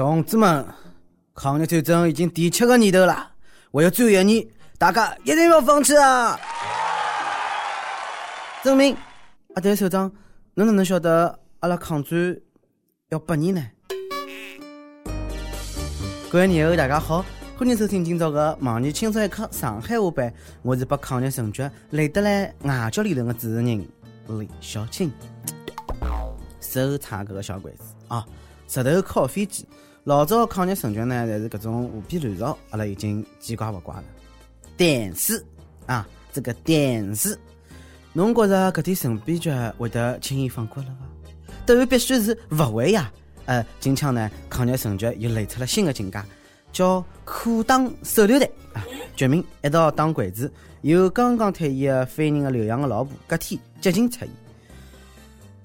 同志们，抗日战争已经第七个年头了，还有最后一年，大家一定要放弃啊！证明，阿谭首长，侬哪能晓得阿拉抗战要八年呢？各位年后，大家好，欢迎收听今朝的《盲人轻松一刻》上海话版。我是把抗日神剧累得来外教理论的主持人李小青。手插搿个小柜子啊，石头敲飞机。老早抗日神剧呢，侪是搿种胡编乱造，阿拉已经见怪不怪了。但是啊，这个但是。侬觉着搿点神编剧会得轻易放过了伐？答案必须是勿会呀！呃，近腔呢，抗日神剧又来出了新的境界，叫裤裆手榴弹啊！剧名一道打鬼子，由刚刚退役的飞人的刘洋的老婆隔天激情出演。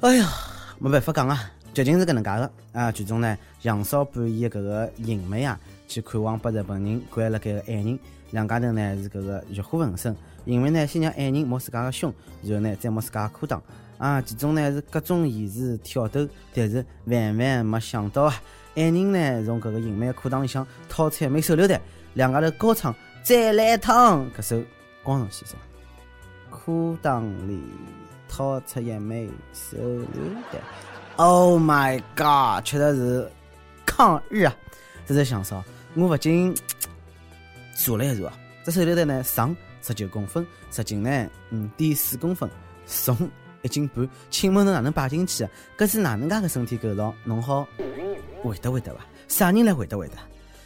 哎呀，没办法讲啊，剧情是搿能介的啊！剧中呢，杨少扮演搿个银妹啊，去看望被日本人关了盖个爱人，两家头呢是搿个欲火焚身。因为呢，先让爱人摸自家的胸，然后呢，再摸自家的裤裆，啊，其中呢是各种演示挑逗，但是万万没想到啊，爱人呢从搿个银妹裤裆里向掏出一枚手榴弹，两家头高唱再来一趟，搿首光荣牺牲，裤裆里掏出一枚手榴弹，Oh my God，确实是抗日啊！这是想说，我不禁数了一数啊，这手榴弹呢长。十九公分，直径呢五点四公分，重一斤半。请问侬哪能摆进去？搿是哪能介个身体构造？侬好回答回答伐？啥人来回答回答？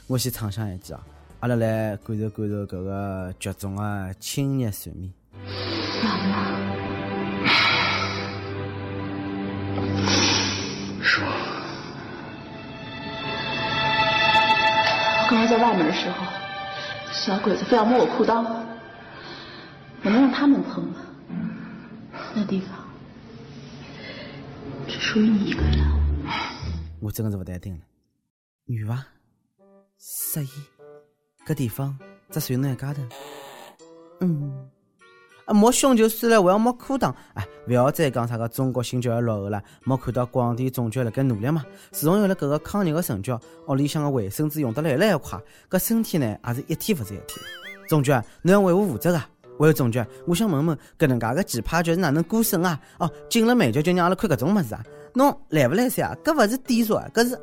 我先畅想一句啊，阿拉来感受感受搿个剧中的亲热睡眠。刚刚在外面的时候，小鬼子非要摸我裤裆。我能让他们碰吗？那地方只属于你一个人。我真的是不淡定了，女娃，十一，这地方只属于侬一家头。嗯，摸胸就算了，还要摸裤裆，哎，不要再讲啥个中国新教育落后了，没看到广电总局辣盖努力嘛？自从有了搿个抗日的神剧，屋里向的卫生纸用得来越来越快，搿身体呢也是一天不如一天。总局，侬要为我负责啊！还有总局，我想问问，搿能介个奇葩剧是哪能过审啊？哦，进了美剧就让阿拉看搿种物事啊？侬来勿来塞啊？搿勿是低俗啊，搿是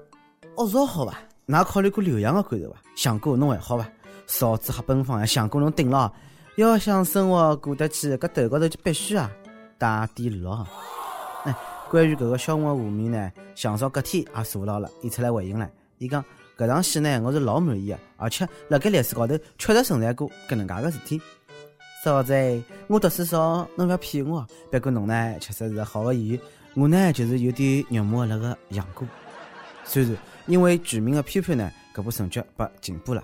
恶俗好伐？㑚考虑过刘洋个感受伐？想过侬还好伐？少子黑奔放呀，想过侬顶了？要想生活过得去，搿头高头就必须啊打底绿。哎，关于搿个小红的画面呢，向少隔天也查到了，伊出来回应了，伊讲搿场戏呢，我是老满意的，而且辣盖历史高头确实存在过搿能介个事体。嫂子，我读书少，侬勿要骗我。不过侬呢，确实是好个演员，我呢就是有点肉麻那个杨过。虽然因为剧名的批判呢，搿部神剧被禁播了，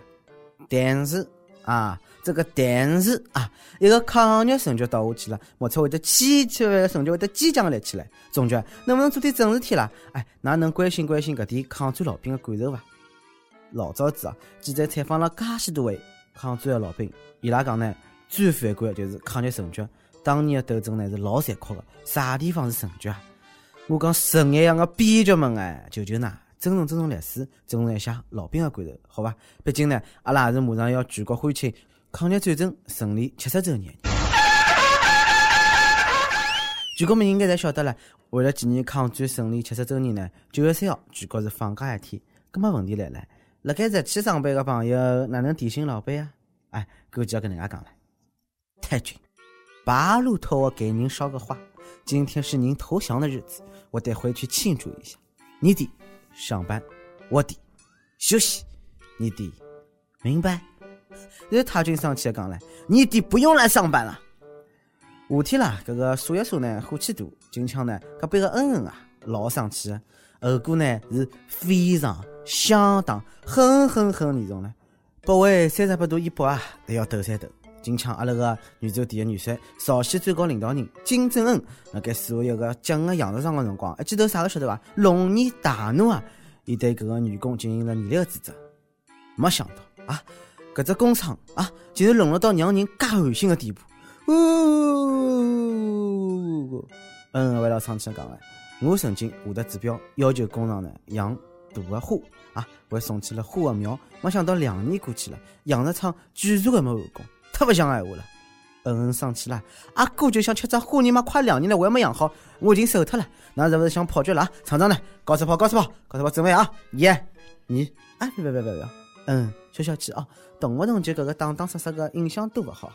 但是啊，这个但是啊，一个抗日神剧倒下去了，莫测会得千千万万神剧会得坚强立起来。总局能不能做点正事体啦？哎，哪能关心关心搿点抗战老兵的感受伐？老早子啊，记者采访了介许多位抗战的老兵，伊拉讲呢。最反感就是抗日神剧，当年的斗争呢是老残酷的，啥地方是神剧啊？我讲神一样的编剧们哎，求求㑚尊重尊重历史，尊重一下老兵的感受，好吧？毕竟呢，阿拉也是马上要举国欢庆抗日战争胜利七十周年。全国人民应该侪晓得了，为了纪念抗战胜利七十周年呢，九月三号全国是放假一天。咁么问题来了，辣盖日去上班的朋友哪能提醒老板啊？哎，估计要跟能介讲了。太君，八路托我给您捎个话，今天是您投降的日子，我得回去庆祝一下。你得上班，我得休息，你得明白。然后太君生气的讲了，你得不用来上班了。夏天啦，这个数一数呢，火气大，今枪呢，隔壁个恩恩啊，老生气，后果呢是非常相当很很很严重了，不为三十八度一百啊，都要抖三抖。近腔阿拉个宇宙第一女帅，朝鲜最高领导人金正恩，辣盖视为一个奖个杨德昌个辰光，一记头啥个晓得伐？龙年大怒啊！伊对搿个员工进行了严厉个指责。没想到啊，搿只工厂啊，竟然沦落到让人介寒心个地步。呜，嗯，为了生气讲了，我曾经下达指标，要求工厂呢养大个花啊，还送去了花个苗。没想到两年过去了，养殖场居然还没完工，太不像闲话了。嗯嗯，生气了，阿哥就想吃只虾，你妈快两年了，我还没养好，我已经瘦脱了。那是不是想跑绝了？厂长呢？高速跑，高速跑，高速跑，准备啊！一、二，哎，别别别别别，嗯，消消气啊！动不动就搿个打打杀杀个，影响多勿好。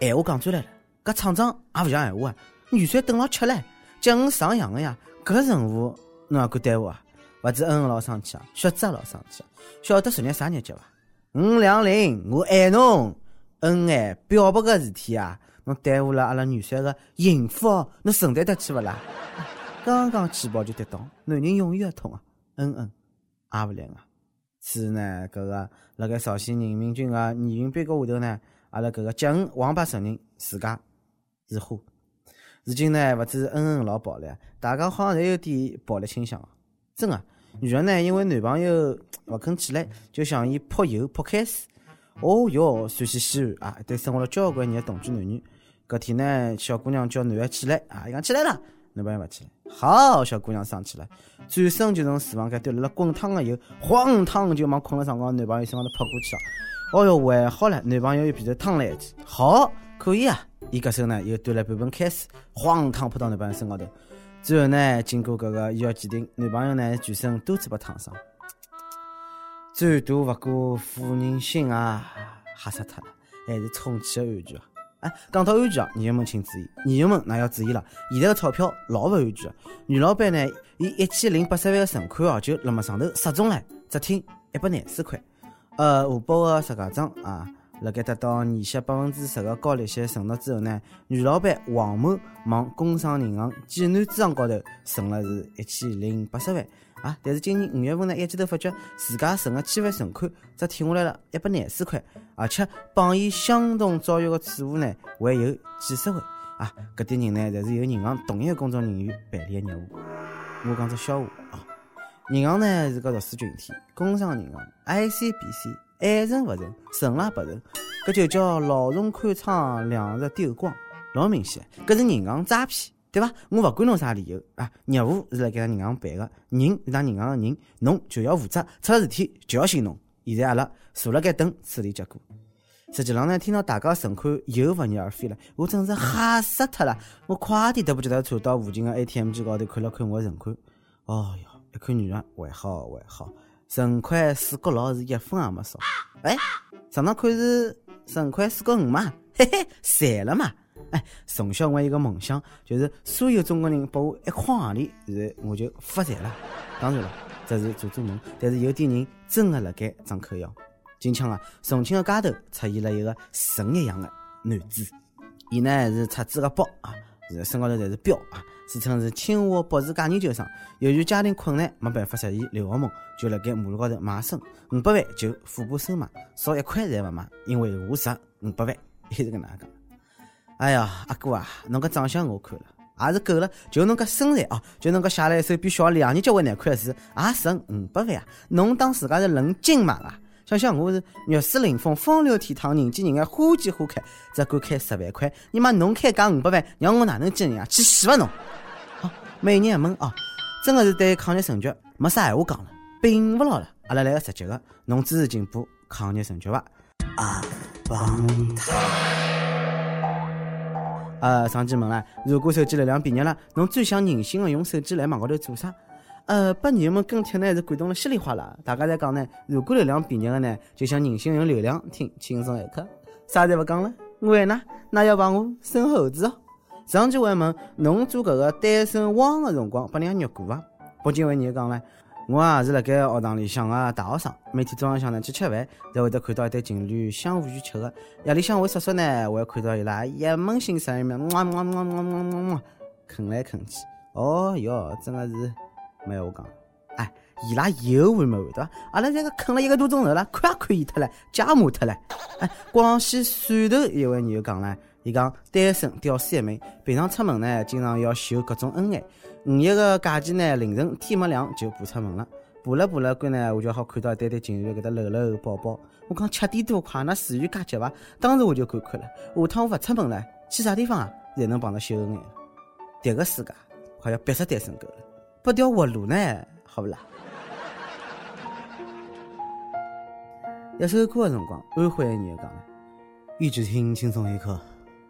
闲话讲转来了，搿厂长也勿像闲话啊！女婿等牢吃唻，叫我上扬个呀，搿任务侬也敢耽误啊？勿止嗯嗯老生气啊，雪子也老生气！晓得昨日啥日节伐？五两零，我爱侬。恩爱表白个事体啊，侬耽误了阿拉女婿个幸福，侬承担得起勿啦？刚刚起跑就跌倒，男人永远痛啊！嗯嗯，也勿灵啊！是呢，搿个辣盖朝鲜人民军个义勇碑高下头呢，阿拉搿个蒋恩王八承认自家是花。如今呢，勿止恩恩老暴力，大家好像侪有点暴力倾向。真个，女人呢，因为男朋友勿肯起来，就向伊泼油泼开水。哦哟，陕西西安啊，一对生活了交关年的同居男女，搿天呢，小姑娘叫男的起来啊，伊讲起来了，男朋友勿起来，好，小姑娘生气了，转身就从厨房间端来了滚烫的油，晃烫就往困了床高男朋友身上头泼过去了。哦哟，还好了，男朋友又皮头烫了一记，好，可以啊。伊搿手呢又端了半盆开水，晃烫泼到男朋友身高头。最后呢，经过搿个医学鉴定，男朋友呢全身多次被烫伤。最大不过妇人心啊，吓死脱了，还是充气的安全啊！哎，讲到安全啊，女友们请注意，女友们那要注意了，现在的钞票老不安全啊！女老板呢，以一千零八十万的存款哦，就辣么上头失踪了，只听一百廿四块。呃，华宝的石家庄啊，辣盖得到年息百分之十的高利息承诺之后呢，女老板王某往工商银行济南支行高头存了是一千零八十万。啊！但是今年五月份呢，一记头发觉自家存个千万存款只挺下来了一百廿四块，而且帮伊相同遭遇的储户呢还有几十位。啊，搿点人呢，侪是由银行同一个工作人员办理的业务。我讲只笑话啊，银行呢是个弱势群体，工商银行 ICBC 爱存勿存，存了不存，搿就叫老荣看仓，两日丢光，老明显，搿是银行诈骗。对伐？我勿管侬啥理由啊，业务是辣盖银行办个，人是当银行个人，侬就要负责，出了事体就要寻侬。现在阿拉坐辣盖等处理结果。实际上呢，听到大家存款又不翼而飞了，我真是吓死脱了。我快点都不记得，走到附近个 ATM 机高头看了看我个存款。哦哟，一看女人还好还好，存款四角六是一分也没少。哎，上趟看是存款四角五嘛，嘿嘿，赚了嘛。哎，从小我有个梦想，就是所有中国人拨我一块行钿，然后我就发财了。当然了，这是做做梦，但是有点人真的辣盖张口要。今腔啊，重庆的街头出现了一个神一样的男子，伊呢是擦子个包啊，是身高头侪是标啊，自称是清华博士假研究生。由于家庭困难，没办法实现留学梦，就辣盖马路高头卖身，五百万就腹部收买，少一块侪勿卖，因为我值五百万，一直跟哪讲。哎呀，阿哥啊，侬个长相我看了也是够了，就侬个身材哦，就侬个写了一手比小两年级还难看的字，也值五百万啊！侬当自家是论斤买啊？想想我是玉树临风、风流倜傥、人见人爱、花见花开，只敢开十万块，你妈侬开价五百万，让我哪能见人啊？去死吧侬！好，每年一问哦，真的是对抗日神剧没啥闲话讲了，并不牢了。阿拉来个直接的，侬支持进步抗日神剧伐？啊，帮他。呃，上期问了，如果手机流量变热了，侬最想人性的用手机来网高头做啥？呃，把女友们跟帖呢是感动了稀里哗啦。大家在讲呢，如果流量变热了呢，就想人性用流量听轻松一刻，啥侪勿讲了。为呢，那要帮我生猴子哦。上期还问，侬做搿个单身汪的辰光，把人家虐过伐？北京为你讲了。我也是辣盖学堂里向个大学生，每天早浪向呢去吃饭，侪会得看到一对情侣相互去吃的。夜里向回宿舍呢，会看到伊拉一门心思面，么么么么么么么，啃来啃去。哦哟，真的是没闲话讲。哎，伊拉有完没完对伐？阿拉这个啃了一个多钟头了，看也看厌脱了，家麻脱了。哎，广西汕头一位女友讲了，伊讲单身屌丝一枚，平常出门呢，经常要秀各种恩爱。五一个假期呢，凌晨天没亮就爬出门了，爬了爬了，关呢我就好看到一对对情侣搿他搂搂抱抱。我讲七点多快，那至于介急伐？当时我就感慨了，下趟我勿出门了，去啥地方啊才能碰到秀恩爱？迭个世界快要逼死单身狗了，不掉活路呢，好不啦？一首歌的辰光，安徽的女的讲了，一直听轻松一刻。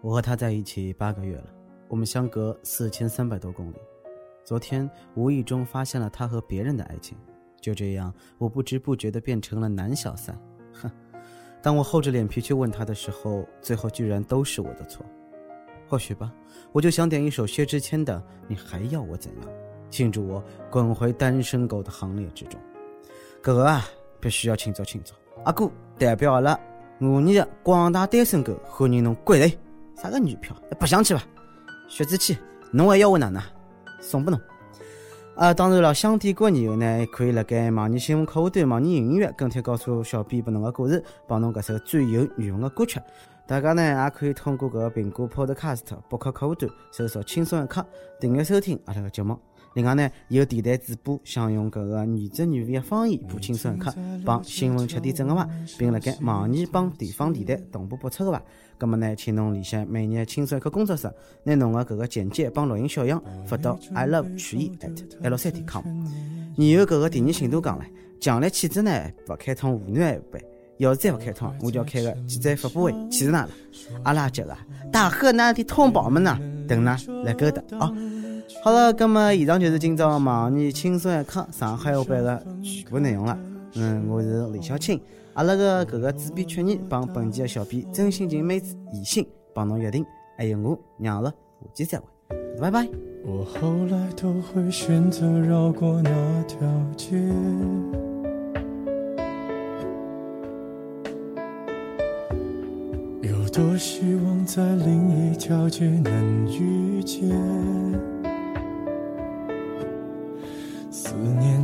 我和他在一起八个月了，我们相隔四千三百多公里。昨天无意中发现了他和别人的爱情，就这样，我不知不觉的变成了男小三。哼，当我厚着脸皮去问他的时候，最后居然都是我的错。或许吧，我就想点一首薛之谦的《你还要我怎样》，庆祝我滚回单身狗的行列之中。哥啊，必须要庆祝庆祝。”阿哥代表阿拉我你的广大单身狗，欢迎侬归来。啥个女票？白相去吧？薛之谦，侬还要我哪能？送拨侬。啊，当然了，想点歌女友呢，可以辣盖网易新闻客户端、网易云音乐跟帖告诉小编拨侬个故事，帮侬搿首最有缘分的歌曲。大家呢也可以通过搿个苹果 Podcast 博客客户端搜索“轻松一刻”，订阅收听阿拉个节目。另外呢，有电台主播想用搿个原汁原味的方言播青春一刻，帮新闻吃点整个伐，并辣盖网易帮地方电台同步播出的话，葛么呢，请侬联系每日青春一刻工作室，拿侬个搿个简介帮录音小样发到 i love 曲艺 at l 三点 com。然后搿个第二进度讲了，强烈谴责呢勿开通湖南版本，要是再不开通，我就要开个记者发布会气死㑚了。阿拉这个大河南的同胞们呐，等㑚来勾搭啊！好了，那么以上就是今朝网易轻松一刻上海话版的全部内容了。嗯，我是李小青，阿拉个搿个主编曲艺帮本期的小编真心情妹子宜兴帮侬约定，还有我娘了，下期再会，拜拜。我后来都会选择绕过那条街，有多希望在另一条街能遇见。